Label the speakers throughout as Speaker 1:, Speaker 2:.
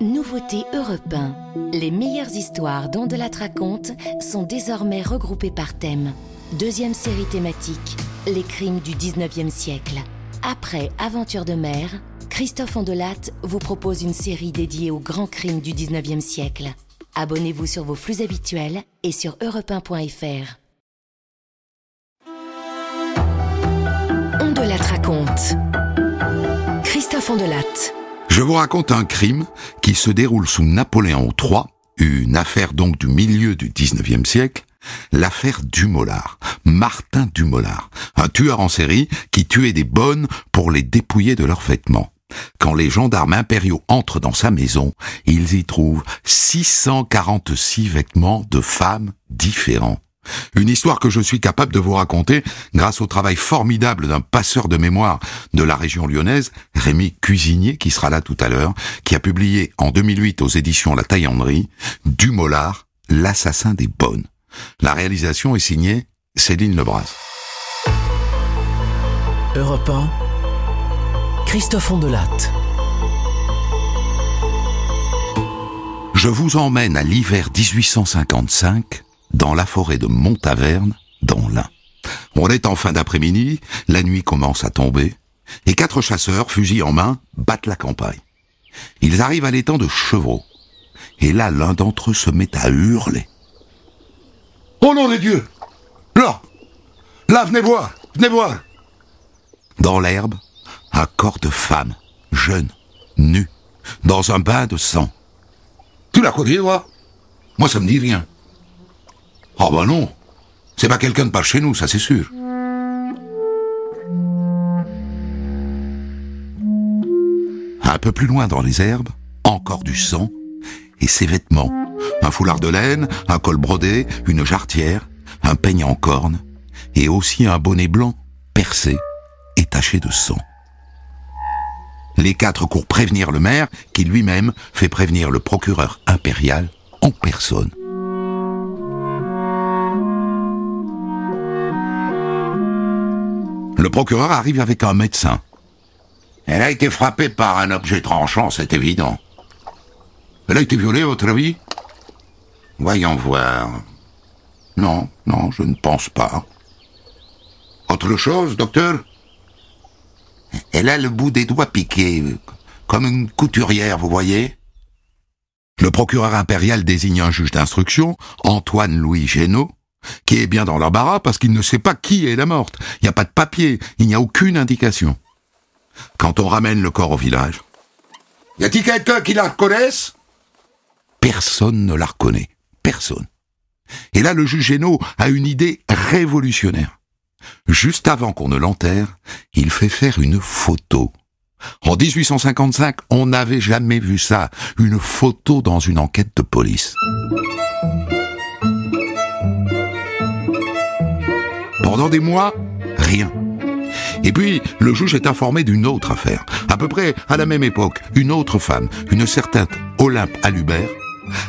Speaker 1: Nouveauté Europe 1. Les meilleures histoires dont de la raconte sont désormais regroupées par thème. Deuxième série thématique, les crimes du 19e siècle. Après Aventure de mer, Christophe Ondelat vous propose une série dédiée aux grands crimes du 19e siècle. Abonnez-vous sur vos flux habituels et sur europe1.fr. Ondelat raconte. Christophe Ondelat.
Speaker 2: Je vous raconte un crime qui se déroule sous Napoléon III, une affaire donc du milieu du 19e siècle, l'affaire Dumollard, Martin Dumollard, un tueur en série qui tuait des bonnes pour les dépouiller de leurs vêtements. Quand les gendarmes impériaux entrent dans sa maison, ils y trouvent 646 vêtements de femmes différents. Une histoire que je suis capable de vous raconter grâce au travail formidable d'un passeur de mémoire de la région lyonnaise, Rémi Cuisinier, qui sera là tout à l'heure, qui a publié en 2008 aux éditions La Taillanderie, Dumollard, l'assassin des bonnes. La réalisation est signée Céline Lebras.
Speaker 3: Europe 1, Christophe Ondelatte.
Speaker 2: Je vous emmène à l'hiver 1855 dans la forêt de Montaverne, dans l'Ain. On est en fin d'après-midi, la nuit commence à tomber, et quatre chasseurs, fusils en main, battent la campagne. Ils arrivent à l'étang de Chevreau. Et là, l'un d'entre eux se met à hurler.
Speaker 4: Oh nom de Dieu Là Là, venez voir Venez voir
Speaker 2: Dans l'herbe, un corps de femme, jeune, nu, dans un bain de sang.
Speaker 4: Tu l'as connu, toi Moi, ça me dit rien. Oh bah non C'est pas quelqu'un de par chez nous, ça c'est sûr.
Speaker 2: Un peu plus loin dans les herbes, encore du sang, et ses vêtements. Un foulard de laine, un col brodé, une jarretière, un peigne en corne, et aussi un bonnet blanc, percé et taché de sang. Les quatre courent prévenir le maire, qui lui-même fait prévenir le procureur impérial en personne. Le procureur arrive avec un médecin.
Speaker 4: Elle a été frappée par un objet tranchant, c'est évident. Elle a été violée, à votre avis? Voyons voir. Non, non, je ne pense pas. Autre chose, docteur? Elle a le bout des doigts piqué, comme une couturière, vous voyez?
Speaker 2: Le procureur impérial désigne un juge d'instruction, Antoine-Louis Génaud, qui est bien dans l'embarras parce qu'il ne sait pas qui est la morte. Il n'y a pas de papier, il n'y a aucune indication. Quand on ramène le corps au village...
Speaker 4: Y a-t-il quelqu'un qui la reconnaisse?
Speaker 2: Personne ne la reconnaît. Personne. Et là, le juge Génaud a une idée révolutionnaire. Juste avant qu'on ne l'enterre, il fait faire une photo. En 1855, on n'avait jamais vu ça, une photo dans une enquête de police. Pendant des mois, rien. Et puis, le juge est informé d'une autre affaire. À peu près à la même époque, une autre femme, une certaine Olympe Alubert,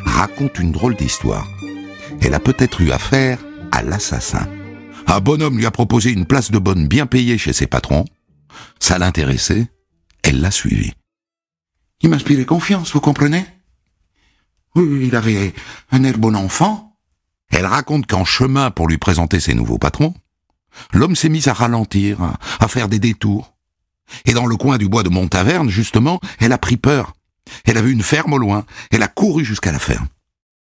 Speaker 2: raconte une drôle d'histoire. Elle a peut-être eu affaire à l'assassin. Un bonhomme lui a proposé une place de bonne bien payée chez ses patrons. Ça l'intéressait. Elle l'a suivi.
Speaker 4: Il m'inspirait confiance, vous comprenez? Oui, il avait un air bon enfant.
Speaker 2: Elle raconte qu'en chemin pour lui présenter ses nouveaux patrons, l'homme s'est mis à ralentir, à faire des détours. Et dans le coin du bois de Montaverne, justement, elle a pris peur. Elle a vu une ferme au loin. Elle a couru jusqu'à la ferme.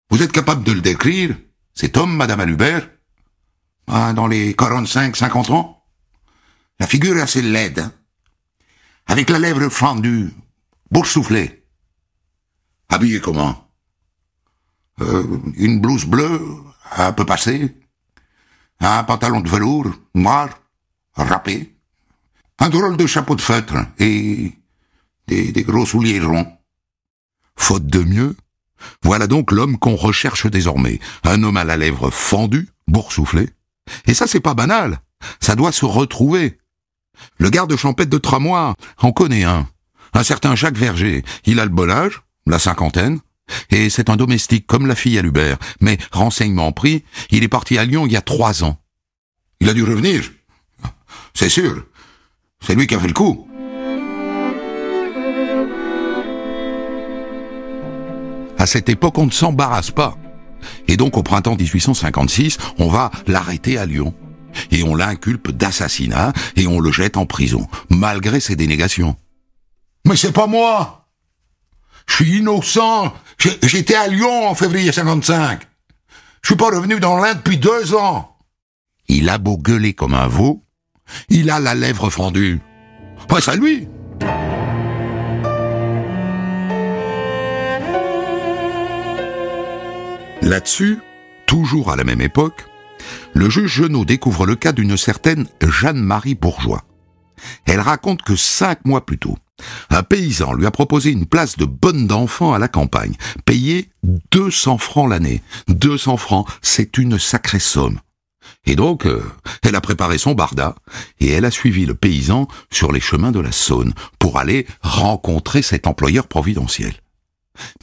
Speaker 4: Vous êtes capable de le décrire Cet homme, Madame Alubert ah, Dans les 45, 50 ans La figure est assez laide, hein avec la lèvre fendue, boursouflée. Habillé comment? Euh, Une blouse bleue, un peu passée, un pantalon de velours, noir, râpé, un drôle de chapeau de feutre et des, gros souliers ronds.
Speaker 2: Faute de mieux, voilà donc l'homme qu'on recherche désormais. Un homme à la lèvre fendue, boursouflé. Et ça, c'est pas banal. Ça doit se retrouver. Le garde champêtre de Tramois en connaît un. Un certain Jacques Verger. Il a le bon âge, la cinquantaine, et c'est un domestique comme la fille à Lubert. Mais, renseignement pris, il est parti à Lyon il y a trois ans.
Speaker 4: Il a dû revenir. C'est sûr. C'est lui qui a fait le coup.
Speaker 2: À cette époque, on ne s'embarrasse pas. Et donc au printemps 1856, on va l'arrêter à Lyon. Et on l'inculpe d'assassinat et on le jette en prison, malgré ses dénégations.
Speaker 4: Mais c'est pas moi Je suis innocent J'étais à Lyon en février 55 Je suis pas revenu dans l'Inde depuis deux ans
Speaker 2: Il a beau gueuler comme un veau, il a la lèvre fendue. Presse à lui Là-dessus, toujours à la même époque, le juge Genot découvre le cas d'une certaine Jeanne-Marie Bourgeois. Elle raconte que cinq mois plus tôt, un paysan lui a proposé une place de bonne d'enfant à la campagne, payée 200 francs l'année. 200 francs, c'est une sacrée somme. Et donc, euh, elle a préparé son barda et elle a suivi le paysan sur les chemins de la Saône pour aller rencontrer cet employeur providentiel.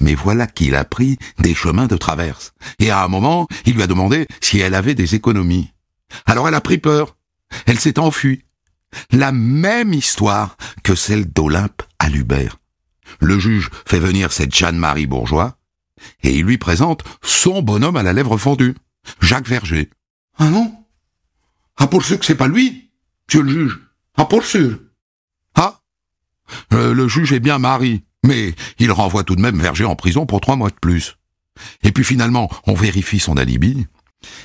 Speaker 2: Mais voilà qu'il a pris des chemins de traverse. Et à un moment, il lui a demandé si elle avait des économies. Alors elle a pris peur. Elle s'est enfuie. La même histoire que celle d'Olympe à. Le juge fait venir cette Jeanne-Marie Bourgeois et il lui présente son bonhomme à la lèvre fendue, Jacques Verger.
Speaker 4: Ah non? Ah pour sûr que c'est pas lui, monsieur le juge. Ah pour sûr.
Speaker 2: Ah euh, Le juge est bien mari, mais il renvoie tout de même Verger en prison pour trois mois de plus. Et puis finalement, on vérifie son alibi.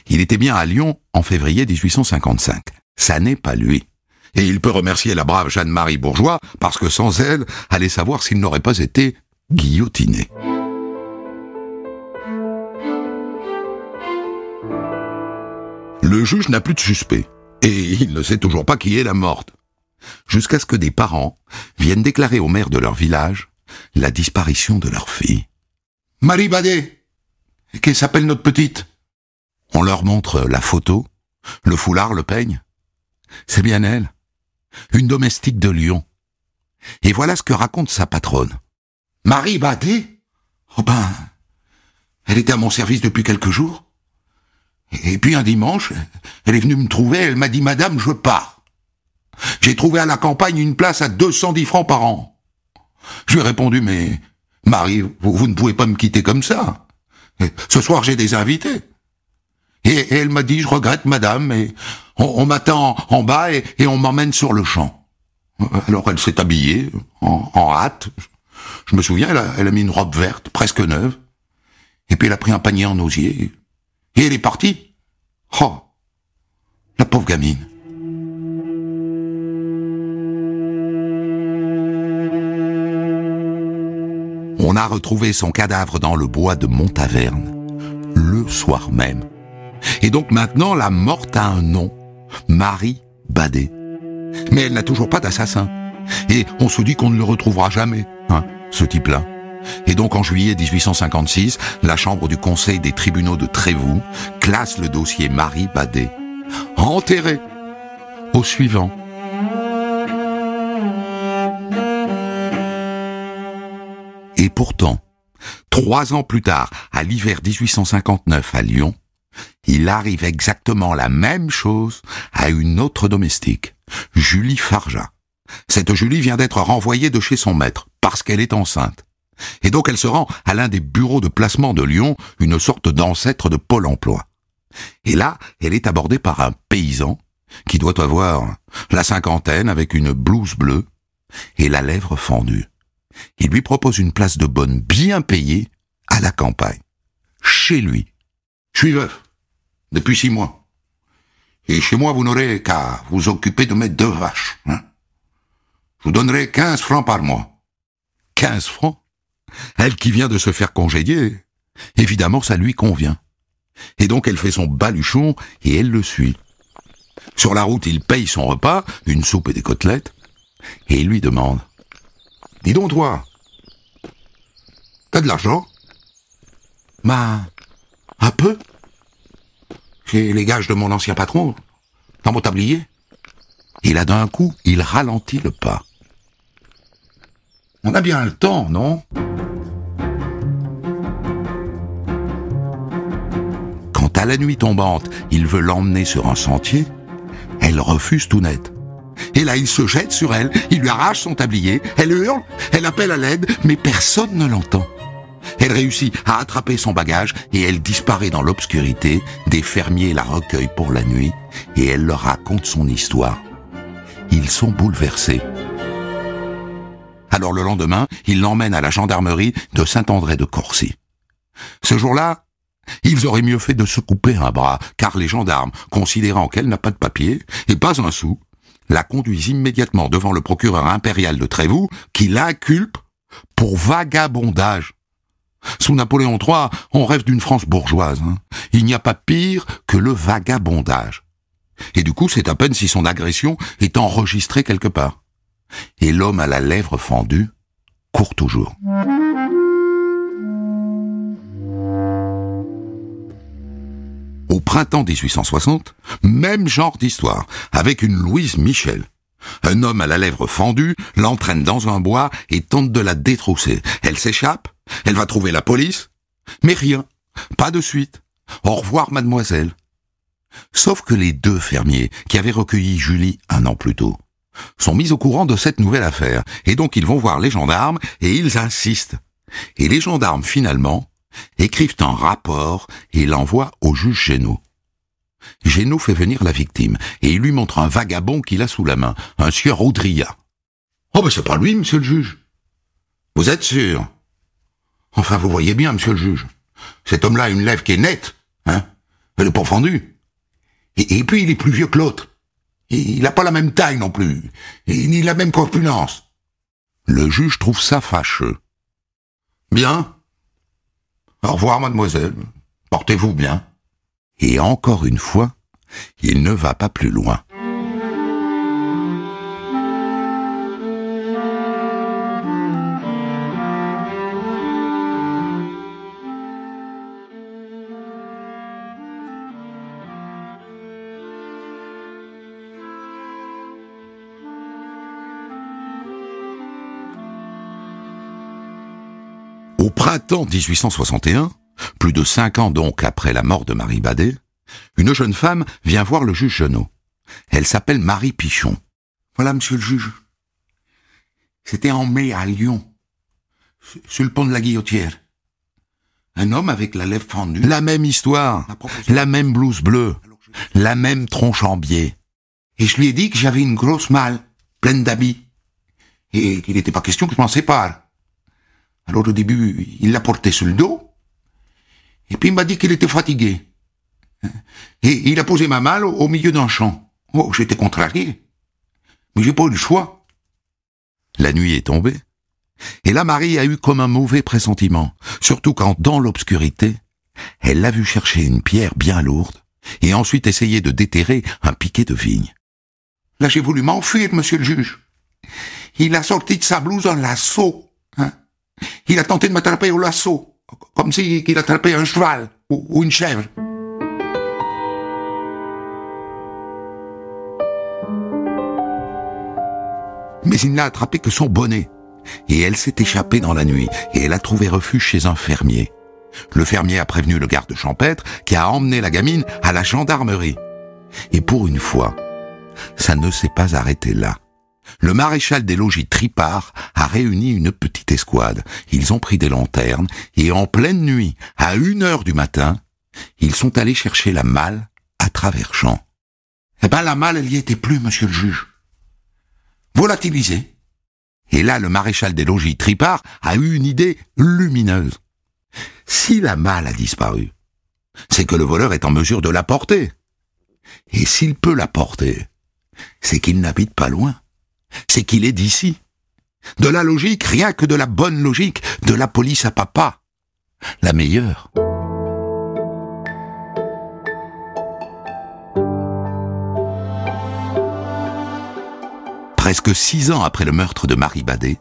Speaker 2: Il était bien à Lyon en février 1855. Ça n'est pas lui. Et il peut remercier la brave Jeanne-Marie Bourgeois, parce que sans elle, allez savoir s'il n'aurait pas été guillotiné. Le juge n'a plus de suspect, et il ne sait toujours pas qui est la morte. Jusqu'à ce que des parents viennent déclarer au maire de leur village la disparition de leur fille.
Speaker 4: Marie Badet Qu'elle s'appelle notre petite
Speaker 2: On leur montre la photo, le foulard, le peigne. C'est bien elle une domestique de Lyon. Et voilà ce que raconte sa patronne.
Speaker 4: Marie Badet? Oh ben, elle était à mon service depuis quelques jours. Et puis un dimanche, elle est venue me trouver, elle m'a dit, Madame, je pars. J'ai trouvé à la campagne une place à 210 francs par an. Je lui ai répondu, mais Marie, vous, ne pouvez pas me quitter comme ça. ce soir, j'ai des invités. Et, elle m'a dit, je regrette, madame, mais on, m'attend en bas et, on m'emmène sur le champ. Alors elle s'est habillée, en, hâte. Je me souviens, elle a, elle a, mis une robe verte, presque neuve. Et puis elle a pris un panier en osier. Et elle est partie. Oh, la pauvre gamine.
Speaker 2: On a retrouvé son cadavre dans le bois de Montaverne, le soir même. Et donc maintenant, la morte a un nom, Marie Badet. Mais elle n'a toujours pas d'assassin. Et on se dit qu'on ne le retrouvera jamais, hein, ce type-là. Et donc en juillet 1856, la Chambre du Conseil des tribunaux de Trévoux classe le dossier Marie Badet. Enterré. Au suivant. Et pourtant, trois ans plus tard, à l'hiver 1859 à Lyon, il arrive exactement la même chose à une autre domestique, Julie Farja. Cette Julie vient d'être renvoyée de chez son maître parce qu'elle est enceinte. Et donc elle se rend à l'un des bureaux de placement de Lyon, une sorte d'ancêtre de Pôle emploi. Et là, elle est abordée par un paysan qui doit avoir la cinquantaine avec une blouse bleue et la lèvre fendue. Il lui propose une place de bonne bien payée à la campagne, chez lui.
Speaker 4: Je suis veuf, depuis six mois. Et chez moi, vous n'aurez qu'à vous occuper de mes deux vaches. Hein. Je vous donnerai quinze francs par mois.
Speaker 2: Quinze francs? Elle qui vient de se faire congédier. Évidemment, ça lui convient. Et donc elle fait son baluchon et elle le suit. Sur la route, il paye son repas, une soupe et des côtelettes, et il lui demande.
Speaker 4: Dis donc, toi, t'as de l'argent?
Speaker 2: Ma,
Speaker 4: un peu Les gages de mon ancien patron, dans mon tablier.
Speaker 2: Et là, d'un coup, il ralentit le pas.
Speaker 4: On a bien le temps, non?
Speaker 2: Quand à la nuit tombante, il veut l'emmener sur un sentier, elle refuse tout net. Et là, il se jette sur elle, il lui arrache son tablier, elle hurle, elle appelle à l'aide, mais personne ne l'entend. Elle réussit à attraper son bagage et elle disparaît dans l'obscurité. Des fermiers la recueillent pour la nuit et elle leur raconte son histoire. Ils sont bouleversés. Alors le lendemain, ils l'emmènent à la gendarmerie de Saint-André de Corcy. Ce jour-là, ils auraient mieux fait de se couper un bras, car les gendarmes, considérant qu'elle n'a pas de papier, et pas un sou, la conduisent immédiatement devant le procureur impérial de Trévoux, qui l'inculpe pour vagabondage. Sous Napoléon III, on rêve d'une France bourgeoise. Hein. Il n'y a pas pire que le vagabondage. Et du coup, c'est à peine si son agression est enregistrée quelque part. Et l'homme à la lèvre fendue court toujours. Au printemps 1860, même genre d'histoire, avec une Louise Michel. Un homme à la lèvre fendue l'entraîne dans un bois et tente de la détrousser. Elle s'échappe, elle va trouver la police, mais rien, pas de suite. Au revoir, mademoiselle. Sauf que les deux fermiers qui avaient recueilli Julie un an plus tôt sont mis au courant de cette nouvelle affaire, et donc ils vont voir les gendarmes et ils insistent. Et les gendarmes, finalement, écrivent un rapport et l'envoient au juge Génaud. Génaud fait venir la victime, et il lui montre un vagabond qu'il a sous la main, un sieur Audria. Oh, ben c'est pas lui, monsieur le juge. Vous êtes sûr? Enfin, vous voyez bien, monsieur le juge. Cet homme-là a une lèvre qui est nette, hein Elle est pas. Et, puis, il est plus vieux que l'autre. Il n'a pas la même taille non plus, et ni la même corpulence. Le juge trouve ça fâcheux. Bien. Au revoir, mademoiselle. Portez-vous bien. Et encore une fois, il ne va pas plus loin. Au printemps 1861, plus de cinq ans donc après la mort de Marie Badet, une jeune femme vient voir le juge Genot. Elle s'appelle Marie Pichon. Voilà, monsieur le juge. C'était en mai à Lyon, sur le pont de la Guillotière. Un homme avec la lèvre fendue. La même histoire, la même blouse bleue, la même tronche en biais. Et je lui ai dit que j'avais une grosse malle, pleine d'habits, et qu'il n'était pas question que je m'en sépare. Alors au début, il l'a porté sur le dos, et puis il m'a dit qu'il était fatigué. Et il a posé ma malle au milieu d'un champ. Oh, j'étais contrarié. Mais j'ai pas eu le choix. La nuit est tombée. Et là, Marie a eu comme un mauvais pressentiment, surtout quand, dans l'obscurité, elle l'a vu chercher une pierre bien lourde, et ensuite essayer de déterrer un piquet de vigne. Là, j'ai voulu m'enfuir, monsieur le juge. Il a sorti de sa blouse un lasso. Hein il a tenté de m'attraper au lasso, comme s'il si attrapait un cheval ou, une chèvre. Mais il n'a attrapé que son bonnet. Et elle s'est échappée dans la nuit, et elle a trouvé refuge chez un fermier. Le fermier a prévenu le garde champêtre qui a emmené la gamine à la gendarmerie. Et pour une fois, ça ne s'est pas arrêté là le maréchal des logis Tripart a réuni une petite escouade. Ils ont pris des lanternes et en pleine nuit, à une heure du matin, ils sont allés chercher la malle à travers champs. Eh ben, la malle, elle y était plus, monsieur le juge. Volatilisée. Et là, le maréchal des logis Tripart a eu une idée lumineuse. Si la malle a disparu, c'est que le voleur est en mesure de la porter. Et s'il peut la porter, c'est qu'il n'habite pas loin c'est qu'il est d'ici. De la logique, rien que de la bonne logique, de la police à papa. La meilleure. Presque six ans après le meurtre de Marie Badet,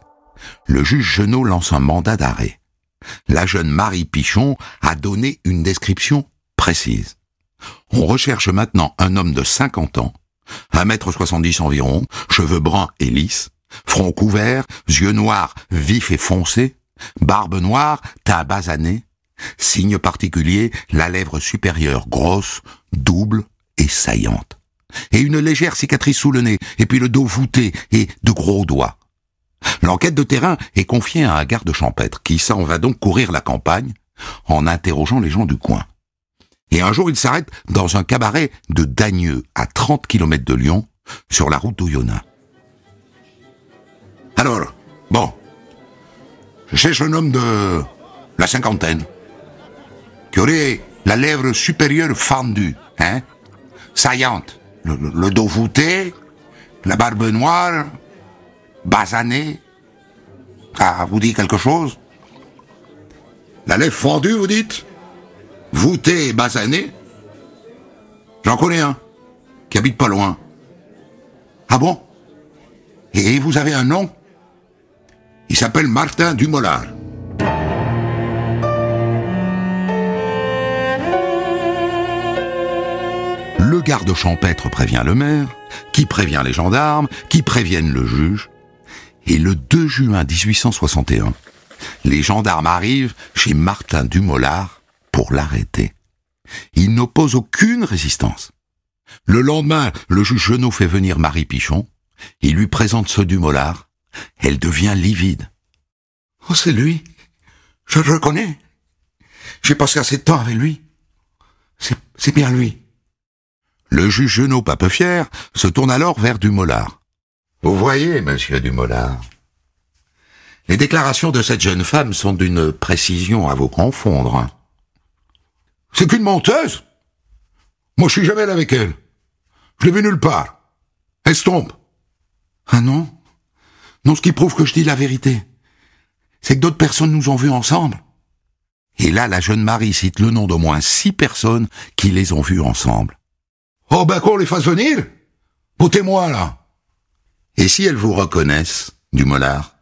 Speaker 2: le juge Genot lance un mandat d'arrêt. La jeune Marie Pichon a donné une description précise. On recherche maintenant un homme de 50 ans, un mètre soixante-dix environ, cheveux bruns et lisses, front couvert, yeux noirs vifs et foncés, barbe noire, teint basané, signe particulier, la lèvre supérieure grosse, double et saillante, et une légère cicatrice sous le nez, et puis le dos voûté et de gros doigts. L'enquête de terrain est confiée à un garde champêtre qui s'en va donc courir la campagne en interrogeant les gens du coin. Et un jour, il s'arrête dans un cabaret de Dagneux, à 30 km de Lyon, sur la route d'Oyonnax.
Speaker 4: Alors, bon, je cherche un homme de la cinquantaine, qui aurait la lèvre supérieure fendue, hein, saillante, le, dos voûté, la barbe noire, basanée. Ça vous dit quelque chose? La lèvre fendue, vous dites? Voûtée et basanée J'en connais un, qui habite pas loin. Ah bon? Et vous avez un nom? Il s'appelle Martin Dumollard.
Speaker 2: Le garde champêtre prévient le maire, qui prévient les gendarmes, qui préviennent le juge. Et le 2 juin 1861, les gendarmes arrivent chez Martin Dumollard pour l'arrêter. Il n'oppose aucune résistance. Le lendemain, le juge Genot fait venir Marie Pichon. Il lui présente ce Dumollard. Elle devient livide.
Speaker 4: Oh, c'est lui. Je le reconnais. J'ai passé assez de temps avec lui. C'est, c'est bien lui.
Speaker 2: Le juge Genot, pas peu fier, se tourne alors vers Dumollard.
Speaker 4: Vous voyez, monsieur Dumollard.
Speaker 2: Les déclarations de cette jeune femme sont d'une précision à vous confondre.
Speaker 4: C'est qu'une menteuse. Moi, je suis jamais avec elle. Je l'ai vue nulle part. Elle se trompe.
Speaker 2: Ah non? Non, ce qui prouve que je dis la vérité, c'est que d'autres personnes nous ont vus ensemble. Et là, la jeune Marie cite le nom d'au moins six personnes qui les ont vus ensemble.
Speaker 4: Oh, ben qu'on les fasse venir. Vos témoins, là.
Speaker 2: Et si elles vous reconnaissent, Dumollard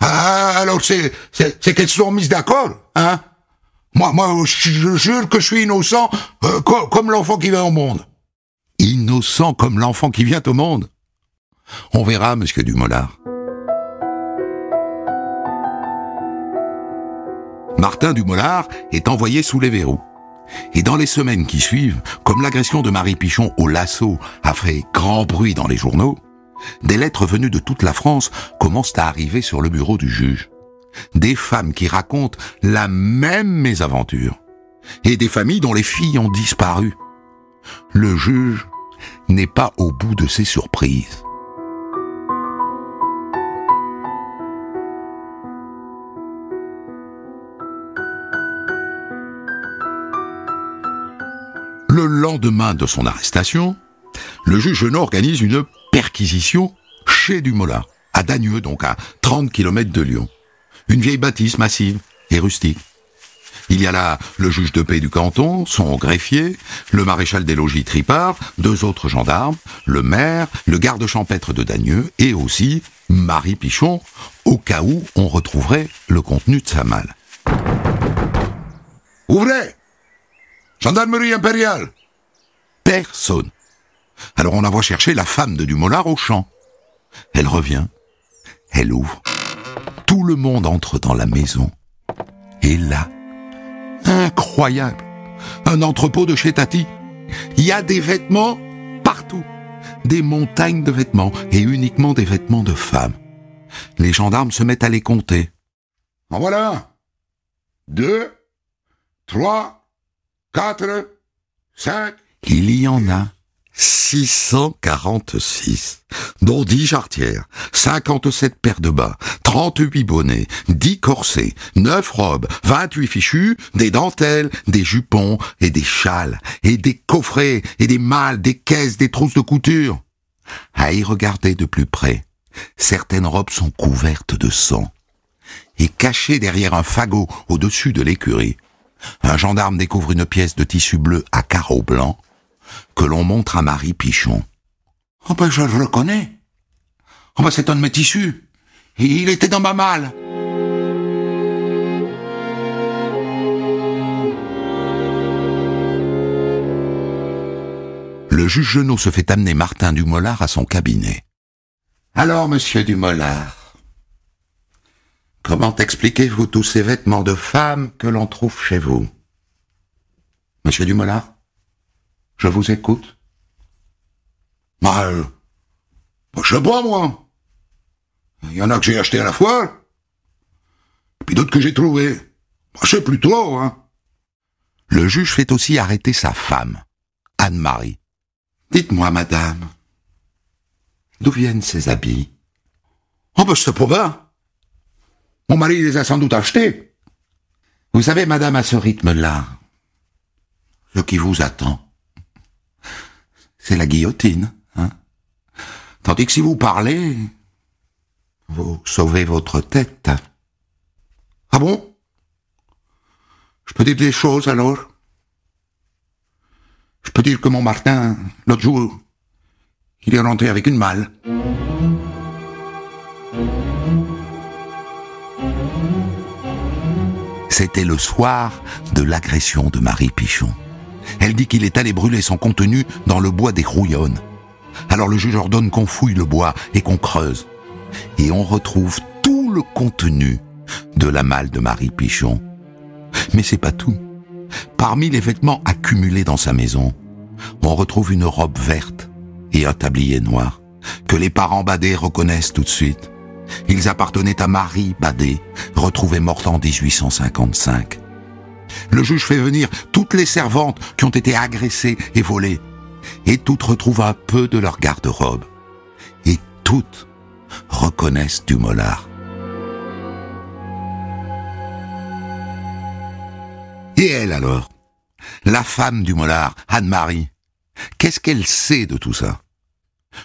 Speaker 4: Ah, alors c'est, c'est, c'est qu'elles sont mises d'accord, hein? Moi, moi, je, jure que je suis innocent, euh, co- comme l'enfant qui vient au monde.
Speaker 2: Innocent comme l'enfant qui vient au monde. On verra, monsieur Dumollard. Martin Dumollard est envoyé sous les verrous. Et dans les semaines qui suivent, comme l'agression de Marie Pichon au lasso a fait grand bruit dans les journaux, des lettres venues de toute la France commencent à arriver sur le bureau du juge. Des femmes qui racontent la même mésaventure. Et des familles dont les filles ont disparu. Le juge n'est pas au bout de ses surprises. Le lendemain de son arrestation, le juge Genot organise une perquisition chez Dumoulin, à Dagneux, donc à 30 km de Lyon. Une vieille bâtisse massive et rustique. Il y a là le juge de paix du canton, son greffier, le maréchal des logis Tripart, deux autres gendarmes, le maire, le garde champêtre de Dagneux et aussi Marie Pichon, au cas où on retrouverait le contenu de sa malle.
Speaker 4: Ouvrez Gendarmerie impériale
Speaker 2: Personne. Alors on envoie chercher la femme de Dumollard au champ. Elle revient, elle ouvre. Tout le monde entre dans la maison. Et là, incroyable, un entrepôt de chez Tati. Il y a des vêtements partout. Des montagnes de vêtements et uniquement des vêtements de femmes. Les gendarmes se mettent à les compter.
Speaker 4: En voilà un. Deux. Trois. Quatre. Cinq.
Speaker 2: Il y en a 646, dont 10 jarretières, 57 paires de bas, 38 bonnets, 10 corsets, 9 robes, 28 fichus, des dentelles, des jupons et des châles, et des coffrets, et des malles, des caisses, des trousses de couture. À y regarder de plus près, certaines robes sont couvertes de sang. Et cachées derrière un fagot au-dessus de l'écurie, un gendarme découvre une pièce de tissu bleu à carreaux blancs que l'on montre à Marie Pichon.
Speaker 4: Oh ben je le reconnais. Oh ben c'est un de mes tissus. Il était dans ma malle.
Speaker 2: Le juge Genot se fait amener Martin Dumollard à son cabinet. Alors, monsieur Dumollard, comment expliquez-vous tous ces vêtements de femme que l'on trouve chez vous? Monsieur Dumollard, je vous écoute.
Speaker 4: Bah, euh, bah, je sais pas moi. Il y en a que j'ai acheté à la foire, puis d'autres que j'ai trouvés. Je sais plus trop, hein.
Speaker 2: Le juge fait aussi arrêter sa femme, Anne-Marie.
Speaker 4: Dites-moi, madame, d'où viennent ces habits? Oh, ben, c'est pas bien. Mon mari les a sans doute achetés. Vous savez, madame, à ce rythme-là, ce qui vous attend, c'est la guillotine, hein. Tandis que si vous parlez, vous sauvez votre tête. Ah bon? Je peux dire des choses alors? Je peux dire que mon Martin, l'autre jour, il est rentré avec une malle.
Speaker 2: C'était le soir de l'agression de Marie Pichon. Elle dit qu'il est allé brûler son contenu dans le bois des Rouillonnes. Alors le juge ordonne qu'on fouille le bois et qu'on creuse. Et on retrouve tout le contenu de la malle de Marie Pichon. Mais c'est pas tout. Parmi les vêtements accumulés dans sa maison, on retrouve une robe verte et un tablier noir que les parents Badet reconnaissent tout de suite. Ils appartenaient à Marie Badet, retrouvée morte en 1855. Le juge fait venir toutes les servantes qui ont été agressées et volées, et toutes retrouvent un peu de leur garde-robe. Et toutes reconnaissent Dumollard. Et elle alors? La femme du Mollard, Anne-Marie, qu'est-ce qu'elle sait de tout ça?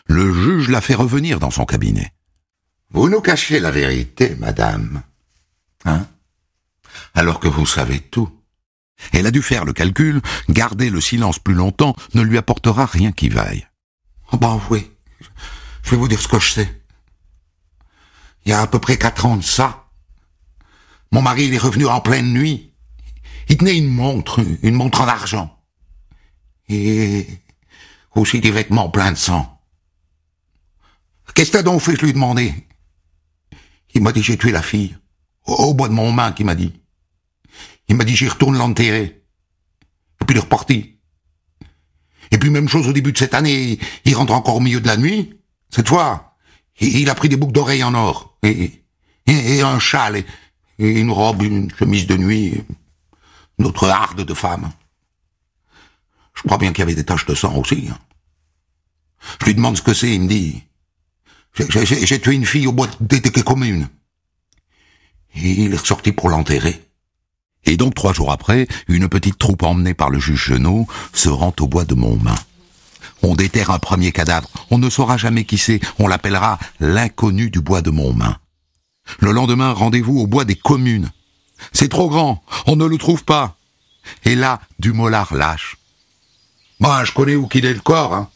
Speaker 2: Le juge l'a fait revenir dans son cabinet.
Speaker 4: Vous nous cachez la vérité, madame. Hein? Alors que vous savez tout.
Speaker 2: Elle a dû faire le calcul, garder le silence plus longtemps ne lui apportera rien qui vaille.
Speaker 4: Oh ben oui, je vais vous dire ce que je sais. Il y a à peu près quatre ans de ça, mon mari il est revenu en pleine nuit. Il tenait une montre, une montre en argent. Et aussi des vêtements pleins de sang. Qu'est-ce que t'as donc fait, je lui ai. Il m'a dit j'ai tué la fille. Au, bois de mon main, qu'il m'a dit. Il m'a dit j'y retourne l'enterrer. Et puis il est reparti. Et puis même chose au début de cette année, il rentre encore au milieu de la nuit. Cette fois, il a pris des boucles d'oreilles en or. Et, un châle, et, une robe, une chemise de nuit, notre harde de femme. Je crois bien qu'il y avait des taches de sang aussi. Hein. Je lui demande ce que c'est, il me dit, j'ai tué une fille au bois d'été commune. Et il est ressorti pour l'enterrer.
Speaker 2: Et donc trois jours après, une petite troupe emmenée par le juge Genot se rend au bois de Montmain. On déterre un premier cadavre, on ne saura jamais qui c'est, on l'appellera l'inconnu du bois de Montmain. Le lendemain, rendez-vous au bois des communes. C'est trop grand, on ne le trouve pas. Et là, du mollard lâche.
Speaker 4: Moi, je connais où qu'il est le corps, hein.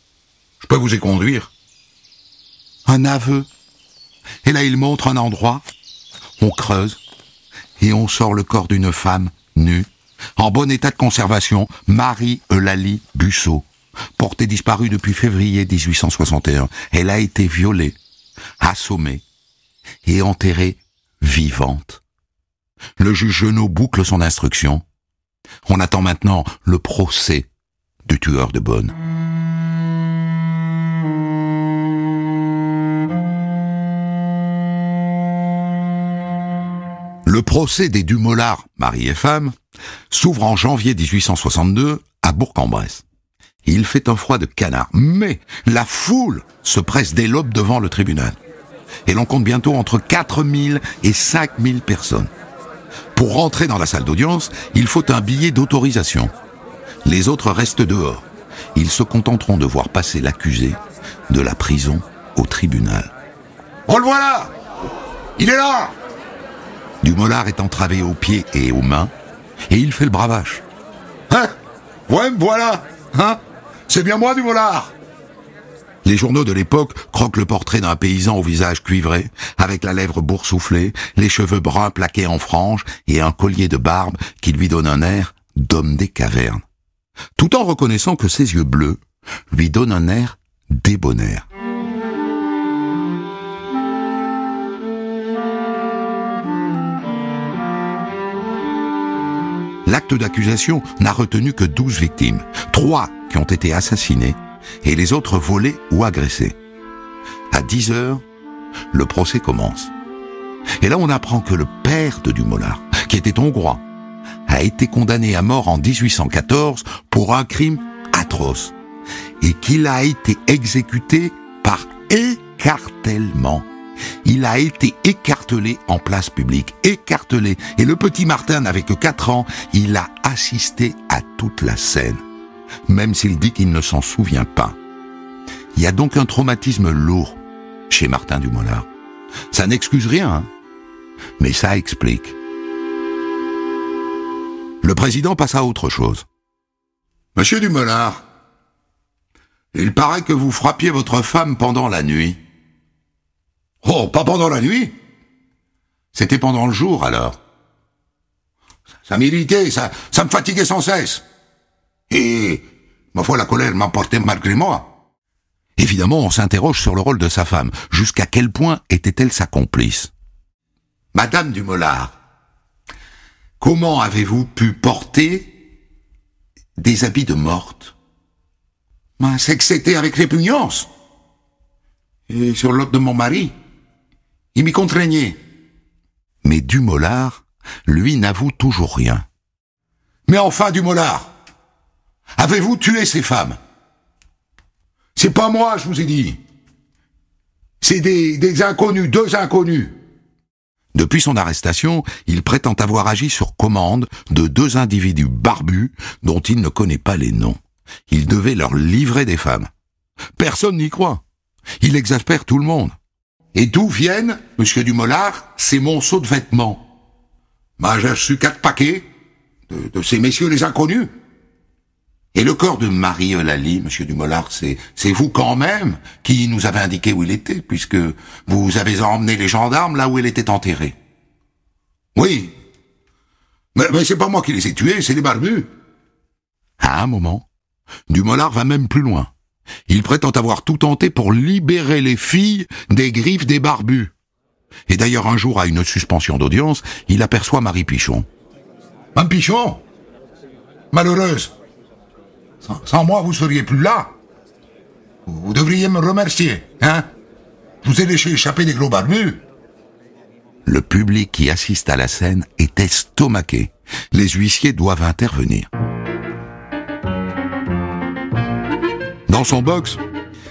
Speaker 4: Je peux vous y conduire
Speaker 2: un aveu. Et là, il montre un endroit, on creuse, et on sort le corps d'une femme nue, en bon état de conservation, Marie Eulalie Busseau, portée disparue depuis février 1861. Elle a été violée, assommée et enterrée vivante. Le juge Genot boucle son instruction. On attend maintenant le procès du tueur de Bonne. Le procès des Dumollard, mari et femme, s'ouvre en janvier 1862 à Bourg-en-Bresse. Il fait un froid de canard, mais la foule se presse dès l'aube devant le tribunal. Et l'on compte bientôt entre 4000 et 5000 personnes. Pour rentrer dans la salle d'audience, il faut un billet d'autorisation. Les autres restent dehors. Ils se contenteront de voir passer l'accusé de la prison au tribunal.
Speaker 4: On le voilà Il est là
Speaker 2: Dumollard est entravé aux pieds et aux mains, et il fait le bravache.
Speaker 4: Hein? Ouais, voilà Hein? C'est bien moi, Dumollard
Speaker 2: les journaux de l'époque croquent le portrait d'un paysan au visage cuivré, avec la lèvre boursouflée, les cheveux bruns plaqués en franges et un collier de barbe qui lui donne un air d'homme des cavernes. Tout en reconnaissant que ses yeux bleus lui donnent un air débonnaire. L'acte d'accusation n'a retenu que 12 victimes, trois qui ont été assassinées et les autres volées ou agressées. À 10 heures, Le procès commence. Et là, on apprend que le père de Dumollard, qui était hongrois, a été condamné à mort en 1814 pour un crime atroce et qu'il a été exécuté par écartèlement. Il a été écartelé en place publique, écartelé. Et le petit Martin n'avait que 4 ans, il a assisté à toute la scène, même s'il dit qu'il ne s'en souvient pas. Il y a donc un traumatisme lourd chez Martin Dumollard. Ça n'excuse rien, hein mais ça explique. Le président passe à autre chose.
Speaker 4: Monsieur Dumollard, il paraît que vous frappiez votre femme pendant la nuit. Oh, pas pendant la nuit? C'était pendant le jour alors. Ça m'irritait, ça, ça me fatiguait sans cesse. Et, ma foi, la colère m'emportait malgré moi.
Speaker 2: Évidemment, on s'interroge sur le rôle de sa femme. Jusqu'à quel point était-elle sa complice?
Speaker 4: Madame Dumollard, comment avez-vous pu porter des habits de morte? Ben, C'est que c'était avec répugnance. Et sur l'autre de mon mari, il m'y contraignait.
Speaker 2: Mais Dumollard, lui, n'avoue toujours rien.
Speaker 4: Mais enfin, Dumollard, avez-vous tué ces femmes? C'est pas moi, je vous ai dit. C'est des, des inconnus, deux inconnus.
Speaker 2: Depuis son arrestation, il prétend avoir agi sur commande de deux individus barbus dont il ne connaît pas les noms. Il devait leur livrer des femmes. Personne n'y croit. Il exaspère tout le monde.
Speaker 4: Et d'où viennent, monsieur Dumollard, ces monceaux de vêtements? Bah, j'ai reçu quatre paquets de, de, ces messieurs les inconnus. Et le corps de Marie Eulalie, monsieur Dumollard, c'est, c'est vous quand même qui nous avez indiqué où il était, puisque vous avez emmené les gendarmes là où elle était enterrée. Oui. Mais, mais c'est pas moi qui les ai tués, c'est les barbus.
Speaker 2: À un moment, Dumollard va même plus loin. Il prétend avoir tout tenté pour libérer les filles des griffes des barbus. Et d'ailleurs, un jour, à une suspension d'audience, il aperçoit Marie Pichon.
Speaker 4: Mme Pichon Malheureuse sans, sans, moi, vous seriez plus là. Vous devriez me remercier, hein Je vous ai laissé échapper des gros barbus.
Speaker 2: Le public qui assiste à la scène est estomaqué. Les huissiers doivent intervenir. Dans son box,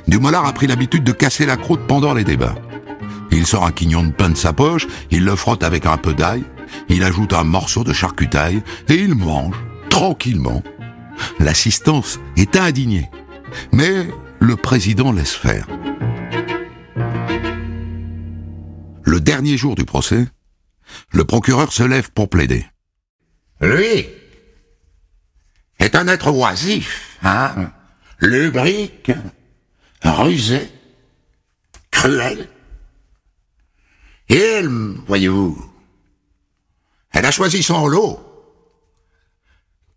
Speaker 2: Dumollard a pris l'habitude de casser la croûte pendant les débats. Il sort un quignon de pain de sa poche, il le frotte avec un peu d'ail, il ajoute un morceau de charcutaille et il mange tranquillement. L'assistance est indignée, mais le président laisse faire. Le dernier jour du procès, le procureur se lève pour plaider.
Speaker 4: Lui est un être oisif, hein lubrique, rusé, cruel. Et elle, voyez-vous, elle a choisi son lot.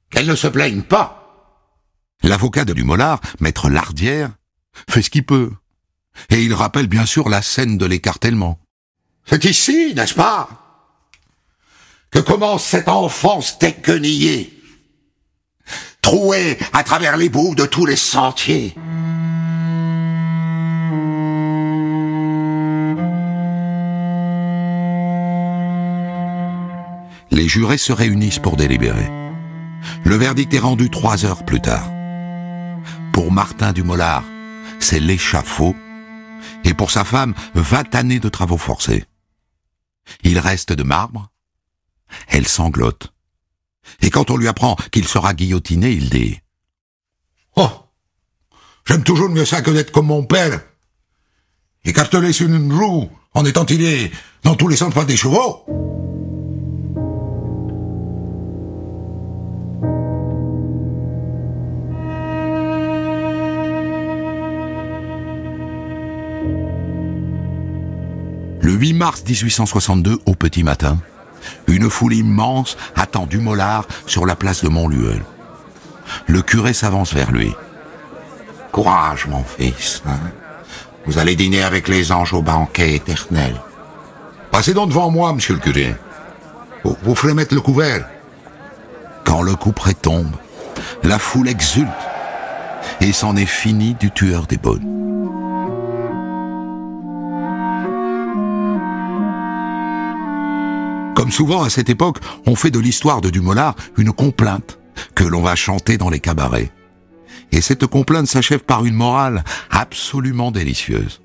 Speaker 4: Qu'elle ne se plaigne pas.
Speaker 2: L'avocat de Dumollard, maître Lardière, fait ce qu'il peut. Et il rappelle bien sûr la scène de l'écartèlement.
Speaker 4: C'est ici, n'est-ce pas Que commence cette enfance déquenillée trouée à travers les bouts de tous les sentiers.
Speaker 2: Les jurés se réunissent pour délibérer. Le verdict est rendu trois heures plus tard. Pour Martin Dumollard, c'est l'échafaud, et pour sa femme, vingt années de travaux forcés. Il reste de marbre, elle sanglote. Et quand on lui apprend qu'il sera guillotiné, il dit
Speaker 4: Oh J'aime toujours mieux ça que d'être comme mon père. Écartelé sur une roue, en étant tiré dans tous les par des chevaux.
Speaker 2: Le 8 mars 1862, au petit matin, une foule immense attend Dumollard sur la place de Montluel. Le curé s'avance vers lui.
Speaker 4: Courage, mon fils. Hein vous allez dîner avec les anges au banquet éternel. Passez donc devant moi, monsieur le curé. Vous, vous ferez mettre le couvert.
Speaker 2: Quand le couperet tombe, la foule exulte. Et c'en est fini du tueur des bonnes. Comme souvent à cette époque, on fait de l'histoire de Dumollard une complainte que l'on va chanter dans les cabarets. Et cette complainte s'achève par une morale absolument délicieuse.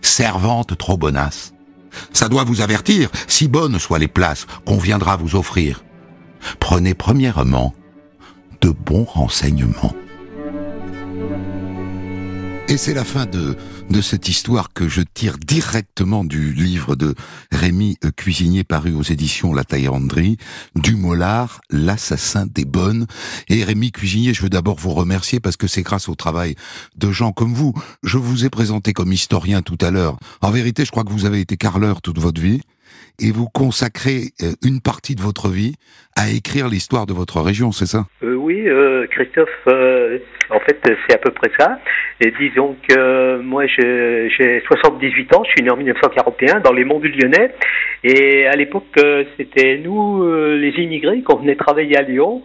Speaker 2: Servante trop bonasse. Ça doit vous avertir, si bonnes soient les places qu'on viendra vous offrir. Prenez premièrement de bons renseignements. Et c'est la fin de, de cette histoire que je tire directement du livre de Rémi Cuisinier paru aux éditions La Taillanderie, du Mollard, l'assassin des bonnes. Et Rémi Cuisinier, je veux d'abord vous remercier parce que c'est grâce au travail de gens comme vous. Je vous ai présenté comme historien tout à l'heure. En vérité, je crois que vous avez été carleur toute votre vie et vous consacrez euh, une partie de votre vie à écrire l'histoire de votre région, c'est ça?
Speaker 5: Euh, Oui, euh, Christophe, euh, en fait, c'est à peu près ça. Disons que moi, j'ai 78 ans, je suis né en 1941 dans les monts du Lyonnais. Et à l'époque, c'était nous, les immigrés, qu'on venait travailler à Lyon.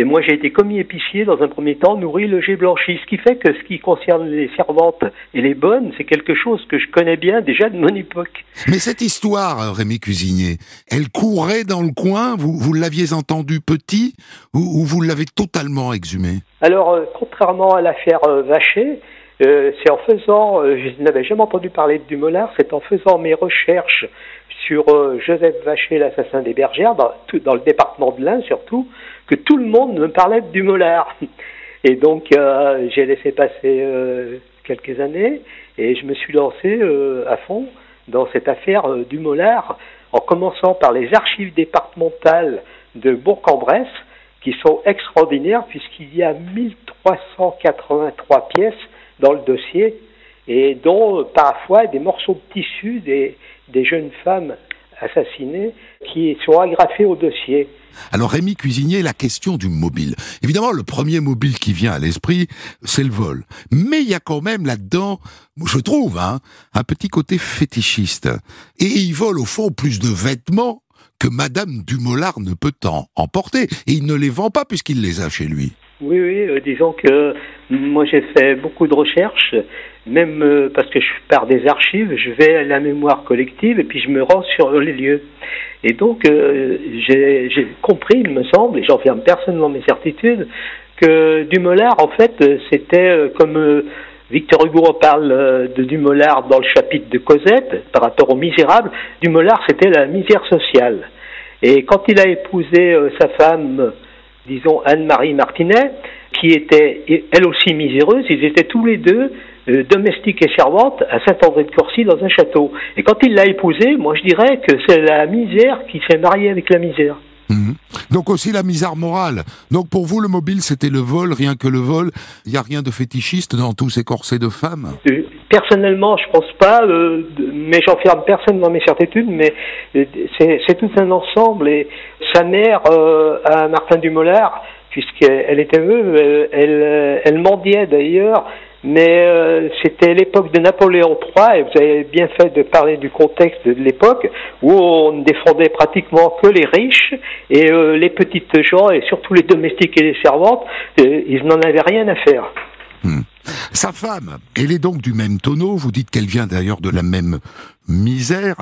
Speaker 5: Et moi, j'ai été commis épicier dans un premier temps, nourri, logé, blanchi. Ce qui fait que ce qui concerne les servantes et les bonnes, c'est quelque chose que je connais bien déjà de mon époque.
Speaker 2: Mais cette histoire, Rémi Cuisinier, elle courait dans le coin Vous, vous l'aviez entendue petit ou, vous l'avez totalement exhumée?
Speaker 5: Alors, euh, contrairement à l'affaire euh, Vacher, euh, c'est en faisant, je n'avais jamais entendu parler de Dumollard, c'est en faisant mes recherches sur Joseph Vacher, l'assassin des bergères, dans, le département de l'Ain surtout, que tout le monde me parlait du Mollard. Et donc, euh, j'ai laissé passer euh, quelques années et je me suis lancé euh, à fond dans cette affaire du Mollard, en commençant par les archives départementales de Bourg-en-Bresse, qui sont extraordinaires puisqu'il y a 1383 pièces dans le dossier et dont parfois des morceaux de tissu des, des jeunes femmes assassinées qui sont agrafés au dossier.
Speaker 2: Alors Rémi Cuisinier, la question du mobile. Évidemment, le premier mobile qui vient à l'esprit, c'est le vol. Mais il y a quand même là-dedans, je trouve, hein, un petit côté fétichiste. Et il vole au fond plus de vêtements que Madame Dumollard ne peut en emporter. Et il ne les vend pas puisqu'il les a chez lui.
Speaker 5: Oui, oui, euh, disons que moi j'ai fait beaucoup de recherches, même euh, parce que je pars des archives, je vais à la mémoire collective et puis je me rends sur les lieux. Et donc euh, j'ai compris, il me semble, et j'enferme personne dans mes certitudes, que Dumollard, en fait, c'était comme Victor Hugo parle de Dumollard dans le chapitre de Cosette par rapport aux misérables. Dumollard, c'était la misère sociale. Et quand il a épousé sa femme, disons Anne-Marie Martinet, qui était elle aussi miséreuse, ils étaient tous les deux euh, domestiques et servantes à Saint-André-de-Corcy dans un château. Et quand il l'a épousée, moi je dirais que c'est la misère qui s'est mariée avec la misère.
Speaker 2: Mhm. Donc aussi la misère morale. Donc pour vous, le mobile, c'était le vol, rien que le vol. Il n'y a rien de fétichiste dans tous ces corsets de femmes?
Speaker 5: Euh, Personnellement, je pense pas, euh, mais j'enferme personne dans mes certitudes, mais euh, c'est tout un ensemble. Et sa mère, à Martin Dumollard, puisqu'elle était veuve, elle, elle mendiait d'ailleurs, mais euh, c'était l'époque de Napoléon III, et vous avez bien fait de parler du contexte de l'époque, où on ne défendait pratiquement que les riches, et euh, les petites gens, et surtout les domestiques et les servantes, euh, ils n'en avaient rien à faire.
Speaker 2: Hmm. Sa femme, elle est donc du même tonneau, vous dites qu'elle vient d'ailleurs de la même misère.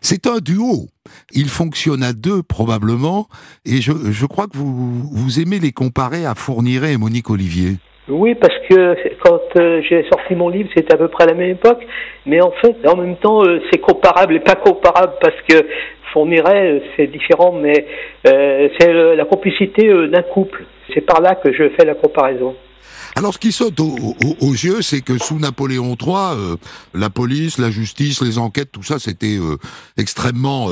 Speaker 2: C'est un duo. Il fonctionne à deux probablement, et je, crois que vous, vous aimez les comparer à Fourniret et Monique Olivier.
Speaker 5: Oui, parce que quand euh, j'ai sorti mon livre, c'était à peu près à la même époque, mais en fait, en même temps, euh, c'est comparable et pas comparable parce que Fourniret, euh, c'est différent, mais c'est la complicité d'un couple. C'est par là que je fais la comparaison.
Speaker 2: Alors, ce qui saute aux, yeux, c'est que sous Napoléon III, la police, la justice, les enquêtes, tout ça, c'était extrêmement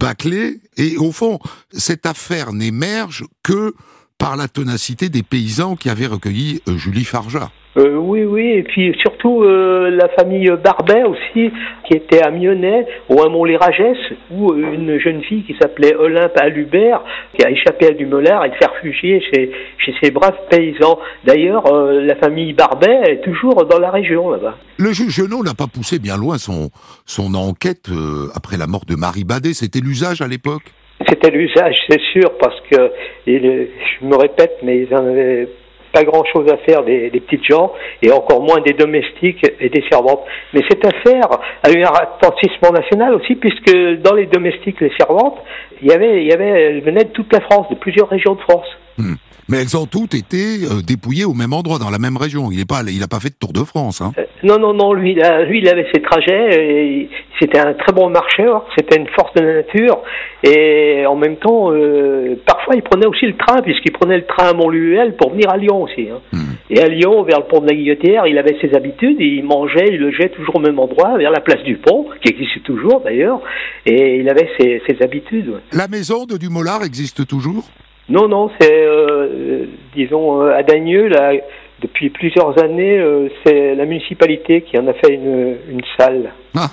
Speaker 2: bâclé. Et au fond, cette affaire n'émerge que par la ténacité des paysans qui avaient recueilli euh, Julie Farja.
Speaker 5: Euh, oui, oui, et puis surtout euh, la famille Barbet aussi, qui était à Mionnet, ou à Mont-les-Ragès, où une jeune fille qui s'appelait Olympe Alubert, qui a échappé à Dumoulin, elle s'est réfugiée chez, chez ces braves paysans. D'ailleurs, la famille Barbet est toujours dans la région là-bas.
Speaker 2: Le juge Genot n'a pas poussé bien loin son, son enquête après la mort de Marie Badet, c'était l'usage à l'époque
Speaker 5: c'était l'usage, c'est sûr, parce que, je me répète, mais ils en avaient pas grand-chose à faire des, des, petites gens et encore moins des domestiques et des servantes. Mais cette affaire a eu un retentissement national aussi puisque dans les domestiques, les servantes, il y avait, il y avait, elles venaient de toute la France, de plusieurs régions de France.
Speaker 2: Hmm. Mais elles ont toutes été euh, dépouillées au même endroit, dans la même région. Il n'a pas, il a pas fait de tour de France. Hein. Euh,
Speaker 5: non, non, non. Lui, lui, il avait ses trajets. Et c'était un très bon marcheur. C'était une force de la nature. Et en même temps, euh, parfois, il prenait aussi le train, puisqu'il prenait le train à Montluel pour venir à Lyon aussi. Hein. Hmm. Et à Lyon, vers le pont de la Guillotière, il avait ses habitudes. Il mangeait, il logeait toujours au même endroit, vers la place du pont, qui existe toujours d'ailleurs. Et il avait ses, ses habitudes.
Speaker 2: La maison de Dumollard existe toujours?
Speaker 5: Non, non, c'est, euh, disons, euh, à Dagneux, là, depuis plusieurs années, euh, c'est la municipalité qui en a fait une, une salle.
Speaker 2: Ah,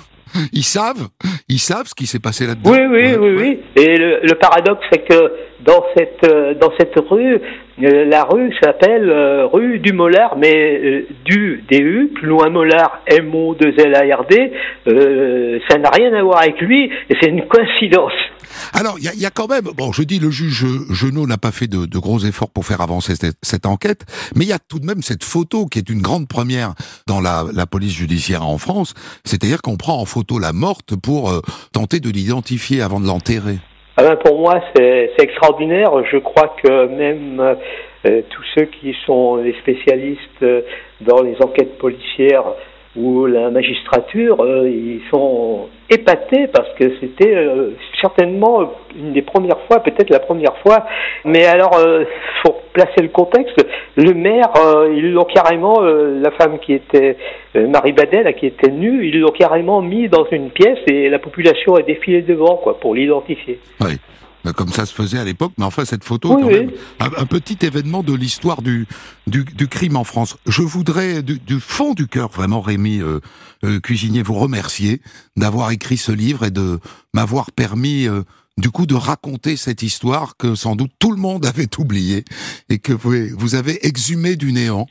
Speaker 2: ils savent Ils savent ce qui s'est passé là-dedans
Speaker 5: Oui, oui, oui, oui. Et le, le paradoxe, c'est que dans cette, dans cette rue, la rue s'appelle rue du Mollard, mais du DU, plus loin Mollard, M-O-2-L-A-R-D, ça n'a rien à voir avec lui, et c'est une coïncidence.
Speaker 2: Alors, il y a, quand même, bon, je dis le juge Genot n'a pas fait de, gros efforts pour faire avancer cette, enquête, mais il y a tout de même cette photo qui est une grande première dans la, police judiciaire en France, c'est-à-dire qu'on prend en photo la morte pour euh, tenter de l'identifier avant de l'enterrer.
Speaker 5: Ah ben pour moi, c'est extraordinaire. Je crois que même euh, tous ceux qui sont les spécialistes euh, dans les enquêtes policières où la magistrature, euh, ils sont épatés parce que c'était euh, certainement une des premières fois, peut-être la première fois. Mais alors, euh, pour placer le contexte, le maire, ils l'ont carrément, la femme qui était Marie Badel, qui était nue, ils l'ont carrément mis dans une pièce et la population a défilé devant, quoi, pour l'identifier.
Speaker 2: Oui comme ça se faisait à l'époque, mais enfin cette photo quand même un, petit événement de l'histoire du, du, crime en France. Je voudrais du, fond du cœur vraiment Rémi euh, euh, Cuisinier vous remercier d'avoir écrit ce livre et de m'avoir permis euh, du coup de raconter cette histoire que sans doute tout le monde avait oubliée et que vous, vous avez exhumé du néant.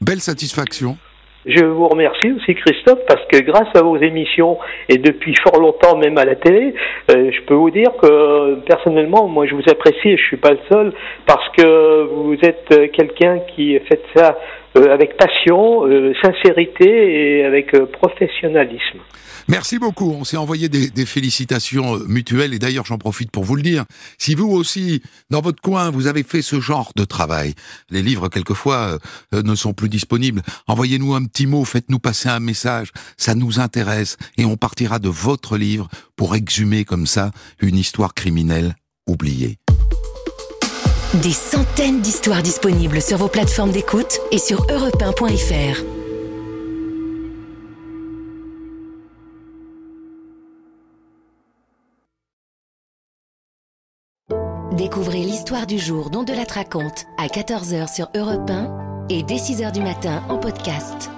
Speaker 2: Belle satisfaction.
Speaker 5: Je vous remercie aussi Christophe parce que grâce à vos émissions et depuis fort longtemps même à la télé, euh, je peux vous dire que personnellement, moi je vous apprécie et je suis pas le seul parce que vous êtes quelqu'un qui fait ça euh, avec passion, euh, sincérité et avec professionnalisme.
Speaker 2: Merci beaucoup. On s'est envoyé des, des, félicitations euh, mutuelles et d'ailleurs j'en profite pour vous le dire. Si vous aussi, dans votre coin, vous avez fait ce genre de travail, les livres quelquefois euh, euh, ne sont plus disponibles, envoyez-nous un petit mot, faites-nous passer un message, ça nous intéresse et on partira de votre livre pour exhumer comme ça une histoire criminelle oubliée.
Speaker 1: Des centaines d'histoires disponibles sur vos plateformes d'écoute et sur europe Découvrez l'histoire du jour dont de la raconte à 14h sur Europe 1 et dès 6h du matin en podcast.